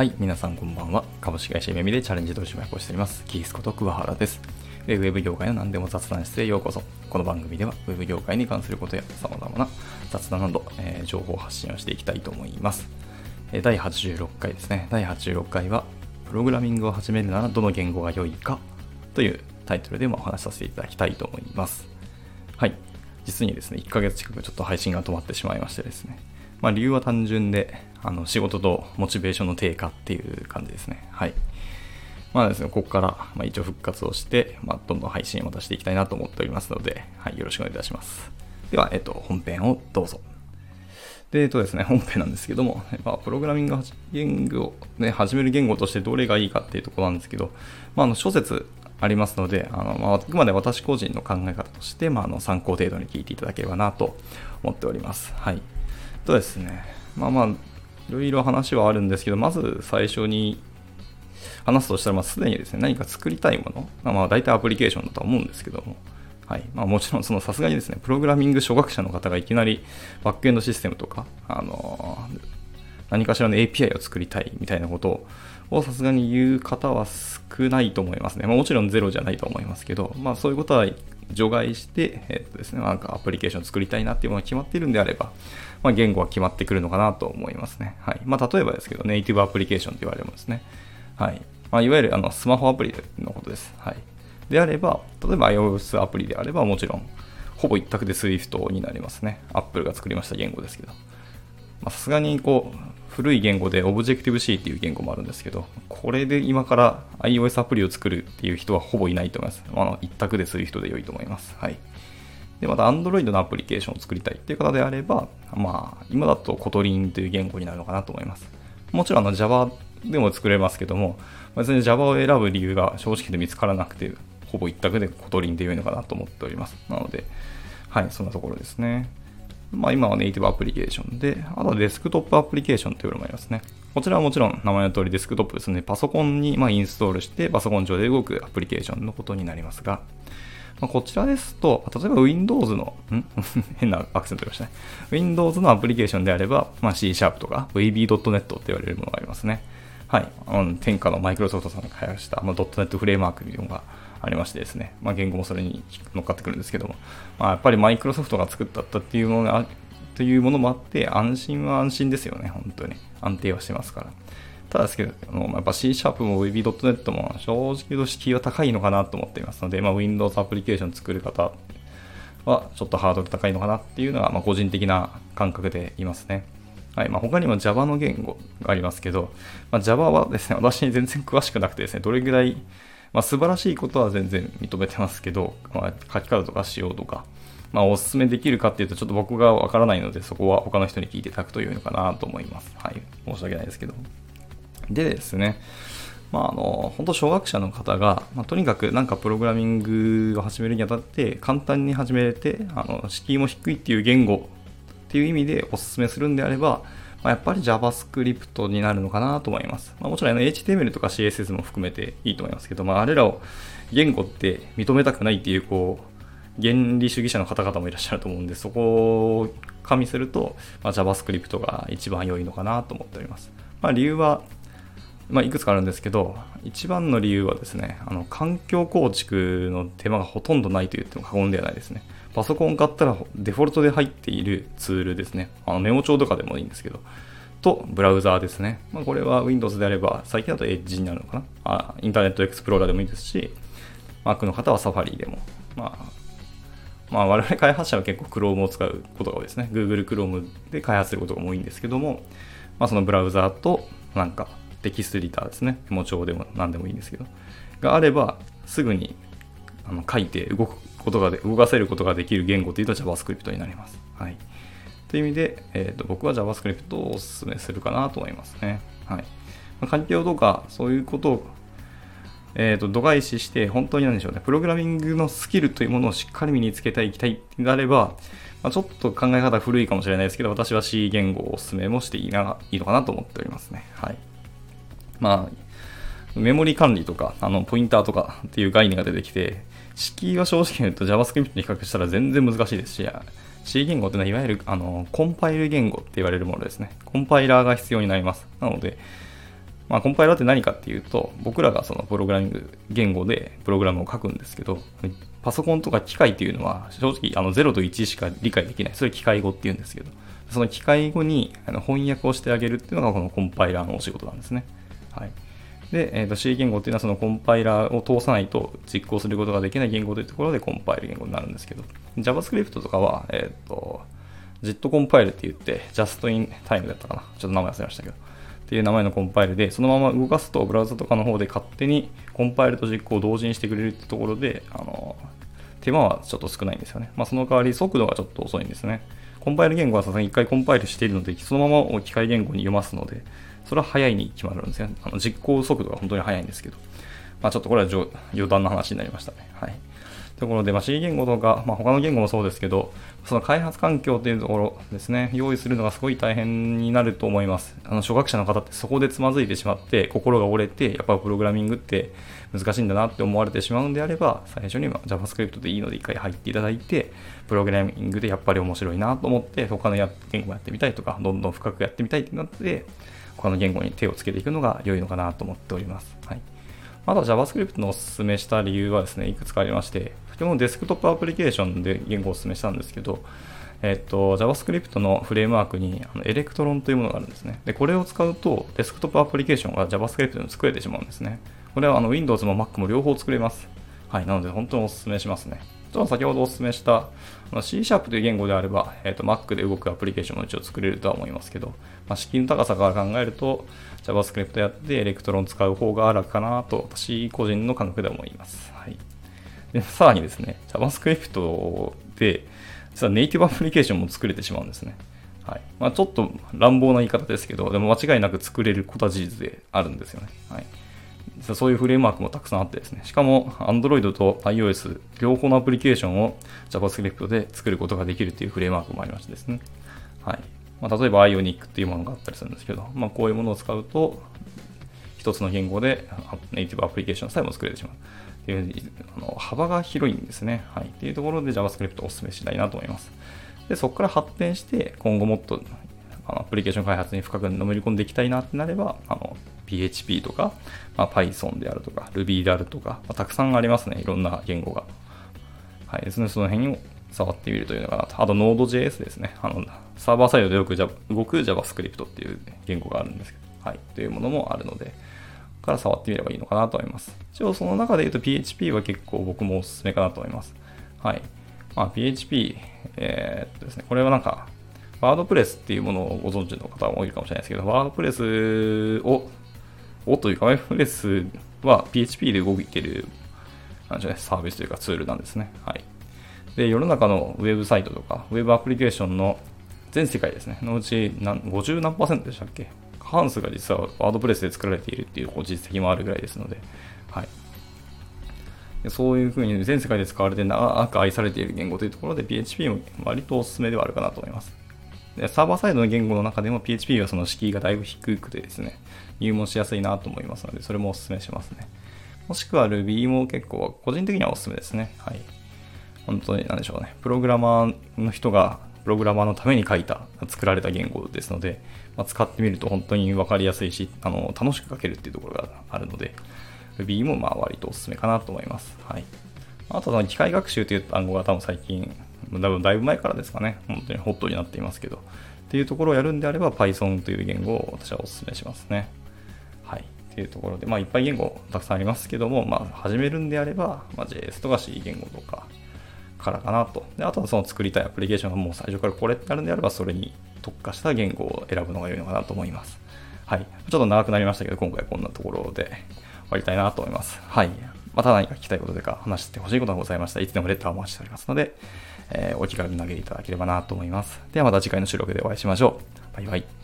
はい、皆さんこんばんは。株式会社めみでチャレンジ取締役をしております。キースこと桑原です。ウェブ業界の何でも雑談室へようこそ。この番組では、ウェブ業界に関することや様々な雑談など、えー情報発信をしていきたいと思います。第86回ですね。第86回は、プログラミングを始めるならどの言語が良いかというタイトルでもお話しさせていただきたいと思います。はい。実にですね、1ヶ月近くちょっと配信が止まってしまいましてですね。まあ理由は単純で、あの仕事とモチベーションの低下っていう感じですね。はい。まあですね、ここから、まあ、一応復活をして、まあ、どんどん配信をまたしていきたいなと思っておりますので、はい、よろしくお願いいたします。では、えっと、本編をどうぞ。で、えっとですね、本編なんですけども、まあ、プログラミング言語を、ね、始める言語としてどれがいいかっていうところなんですけど、まあ、あの諸説ありますので、あのまあ、あくまで私個人の考え方として、まあ、あの参考程度に聞いていただければなと思っております。はい。とですね、まあまあ、いろいろ話はあるんですけど、まず最初に話すとしたら、まあ、すでにですね、何か作りたいもの、まあ、まあ大体アプリケーションだとは思うんですけども、はいまあ、もちろん、そのさすがにですね、プログラミング初学者の方がいきなりバックエンドシステムとか、あの何かしらの API を作りたいみたいなことをさすがに言う方は少ないと思いますね。まあ、もちろんゼロじゃないと思いますけど、まあ、そういうことは除外して、えっとですね、なんかアプリケーション作りたいなっていうものが決まっているんであれば、まあ、言語は決まってくるのかなと思いますね。はい。まあ、例えばですけど、ネイティブアプリケーションと言われるものですね。はい。まあ、いわゆるあのスマホアプリのことです。はい。であれば、例えば iOS アプリであれば、もちろん、ほぼ一択で Swift になりますね。Apple が作りました言語ですけど。さすがにこう、古い言語で Objective-C っていう言語もあるんですけど、これで今から iOS アプリを作るっていう人はほぼいないと思います。あの一択で Swift で良いと思います。はい。で、また Android のアプリケーションを作りたいっていう方であれば、まあ、今だと Kotlin という言語になるのかなと思います。もちろんあの Java でも作れますけども、別に Java を選ぶ理由が正直で見つからなくて、ほぼ一択で Kotlin で良いのかなと思っております。なので、はい、そんなところですね。まあ今はネイティブアプリケーションで、あとはデスクトップアプリケーションというのもありますね。こちらはもちろん名前の通りデスクトップですね。パソコンにまインストールしてパソコン上で動くアプリケーションのことになりますが、ま、こちらですと、例えば Windows の、ん？変なアクセントでましたね。Windows のアプリケーションであれば、まあ、C シャープとか VB.net って言われるものがありますね。はい。あの天下のマイクロソフトさんが開発した、まあ、.NET フレームワークというのがありましてですね。まあ、言語もそれに乗っかってくるんですけども、まあ、やっぱりマイクロソフトが作ったっていうものがというものもあって、安心は安心ですよね、本当に。安定はしてますから。ただですけど、あのやっぱ C シャープも VB.net も正直言うと敷居は高いのかなと思っていますので、まあ、Windows アプリケーション作る方はちょっとハードル高いのかなっていうのが、まあ、個人的な感覚でいますね。はいまあ、他にも Java の言語がありますけど、まあ、Java はですね、私に全然詳しくなくてですね、どれぐらい、まあ、素晴らしいことは全然認めてますけど、まあ、書き方とか仕様とか、まあ、お勧めできるかっていうと、ちょっと僕がわからないので、そこは他の人に聞いていただくというのかなと思います。はい。申し訳ないですけど。でですね、まあ、あの、本当小学者の方が、まあ、とにかくなんかプログラミングを始めるにあたって、簡単に始めれて、あの、敷居も低いっていう言語っていう意味でお勧めするんであれば、まあ、やっぱり JavaScript になるのかなと思います。まあ、もちろんあの HTML とか CSS も含めていいと思いますけど、まあ、あれらを言語って認めたくないっていう、こう、原理主義者の方々もいらっしゃると思うんで、そこを加味すると、まあ、JavaScript が一番良いのかなと思っております。まあ、理由は、まあ、いくつかあるんですけど、一番の理由はですね、あの環境構築の手間がほとんどないと言っても過言ではないですね。パソコン買ったらデフォルトで入っているツールですね。あのメモ帳とかでもいいんですけど、と、ブラウザーですね。まあ、これは Windows であれば、最近だと Edge になるのかなあ。インターネットエクスプローラーでもいいですし、Mac の方は Safari でも、まあ、まあ、我々開発者は結構 Chrome を使うことが多いですね。Google Chrome で開発することが多いんですけども、まあ、そのブラウザーと、なんか、テキストエディターですね。メモ帳でも何でもいいんですけど、があれば、すぐにあの書いて動くことがで、動かせることができる言語というと JavaScript になります。はい。という意味で、えー、と僕は JavaScript をお勧めするかなと思いますね。はい。まあ、環境とか、そういうことをえー、と度外視して、本当になんでしょうね、プログラミングのスキルというものをしっかり身につけていきたいであれば、まあ、ちょっと考え方古いかもしれないですけど、私は C 言語をお勧めもしていいないいのかなと思っておりますね。はい。まあ、メモリ管理とか、あの、ポインターとかっていう概念が出てきて、敷居は正直言うと JavaScript に比較したら全然難しいですし、C 言語ってのはいわゆるあのコンパイル言語って言われるものですね。コンパイラーが必要になります。なので、まあ、コンパイラーって何かっていうと、僕らがそのプログラミング言語でプログラムを書くんですけど、パソコンとか機械っていうのは正直あの0と1しか理解できない。それ機械語っていうんですけど、その機械語に翻訳をしてあげるっていうのがこのコンパイラーのお仕事なんですね。はい。で、えー、と C 言語っていうのはそのコンパイラーを通さないと実行することができない言語というところでコンパイル言語になるんですけど、JavaScript とかは、えっ、ー、と、JIT コンパイルって言って、Just in Time だったかな。ちょっと名前忘れましたけど。っていう名前のコンパイルで、そのまま動かすとブラウザとかの方で勝手にコンパイルと実行を同時にしてくれるってところで、あの、手間はちょっと少ないんですよね。まあ、その代わり速度がちょっと遅いんですね。コンパイル言語はさすがに一回コンパイルしているので、そのまま機械言語に読ますので、それは早いに決まるんですよ。あの実行速度が本当に速いんですけど。まあ、ちょっとこれは余談の話になりましたね。はい。ところで、まあ、C 言語とか、まあ、他の言語もそうですけど、その開発環境っていうところですね、用意するのがすごい大変になると思います。あの初学者の方ってそこでつまずいてしまって、心が折れて、やっぱプログラミングって難しいんだなって思われてしまうんであれば、最初に JavaScript でいいので一回入っていただいて、プログラミングでやっぱり面白いなと思って、他の言語やってみたいとか、どんどん深くやってみたいってなって、他の言語に手をつけていくのが良いのかなと思っております。はい。あと JavaScript のおすすめした理由はですね、いくつかありまして、基本デスクトップアプリケーションで言語をお勧めしたんですけど、えっと、JavaScript のフレームワークにあの Electron というものがあるんですね。で、これを使うとデスクトップアプリケーションが JavaScript で作れてしまうんですね。これはあの Windows も Mac も両方作れます。はい、なので本当にお勧めしますね。とは先ほどお勧めした C シャープという言語であれば、えーと、Mac で動くアプリケーションも一応作れるとは思いますけど、まあ、敷居の高さから考えると JavaScript やって Electron 使う方が楽かなと私個人の感覚で思います。はいでさらにですね、JavaScript で、実はネイティブアプリケーションも作れてしまうんですね。はいまあ、ちょっと乱暴な言い方ですけど、でも間違いなく作れることは事実であるんですよね。はい、実はそういうフレームワークもたくさんあってですね、しかも Android と iOS 両方のアプリケーションを JavaScript で作ることができるというフレームワークもありましてですね。はいまあ、例えば Ionic っていうものがあったりするんですけど、まあ、こういうものを使うと、一つの言語でネイティブアプリケーションさえも作れてしまう。っていうあの幅が広いんですね。はい。っていうところで JavaScript をお勧めしたいなと思います。で、そこから発展して、今後もっとあのアプリケーション開発に深くのめり込んでいきたいなってなれば、あの PHP とか、まあ、Python であるとか、Ruby であるとか、まあ、たくさんありますね。いろんな言語が。はい。ですね、その辺を触ってみるというのかなと。あと Node.js ですね。あの、サーバーサイドでよく動く JavaScript っていう言語があるんですけど、はい。というものもあるので、から触ってみればいいのかなと思います。一応その中で言うと PHP は結構僕もおすすめかなと思います。はい。まあ、PHP、えー、っとですね、これはなんか、ワードプレスっていうものをご存知の方も多いかもしれないですけど、ワードプレスを、をというか、ワードプレスは PHP で動いてる、なんでしょうね、サービスというかツールなんですね。はい。で、世の中のウェブサイトとか、ウェブアプリケーションの全世界ですね、のうち何50何パーセントでしたっけ？過半数が実はワードプレスで作られているっていう実績もあるぐらいですので、はい。そういうふうに全世界で使われて長く愛されている言語というところで PHP も割とおすすめではあるかなと思います。でサーバーサイドの言語の中でも PHP はその敷居がだいぶ低くてですね、入門しやすいなと思いますので、それもおすすめしますね。もしくは Ruby も結構個人的にはおすすめですね。はい。本当に何でしょうね。プログラマーの人がプログラマーのために書いた、作られた言語ですので、まあ、使ってみると本当に分かりやすいし、あの楽しく書けるっていうところがあるので、Ruby もまあ割とおすすめかなと思います。はい。あとは機械学習という単語が多分最近、だいぶ前からですかね、本当にホットになっていますけど、っていうところをやるんであれば Python という言語を私はお勧めしますね。はい。っていうところで、まあいっぱい言語たくさんありますけども、まあ始めるんであれば、まあ、JS とか C 言語とか、からかなと。であとはその作りたいアプリケーションがもう最初からこれってあるんであれば、それに特化した言語を選ぶのが良いのかなと思います。はい。ちょっと長くなりましたけど、今回こんなところで終わりたいなと思います。はい。また何か聞きたいこととか話してほしいことがございましたらいつでもレターをお待ちしておりますので、えー、お気軽に投げていただければなと思います。ではまた次回の収録でお会いしましょう。バイバイ。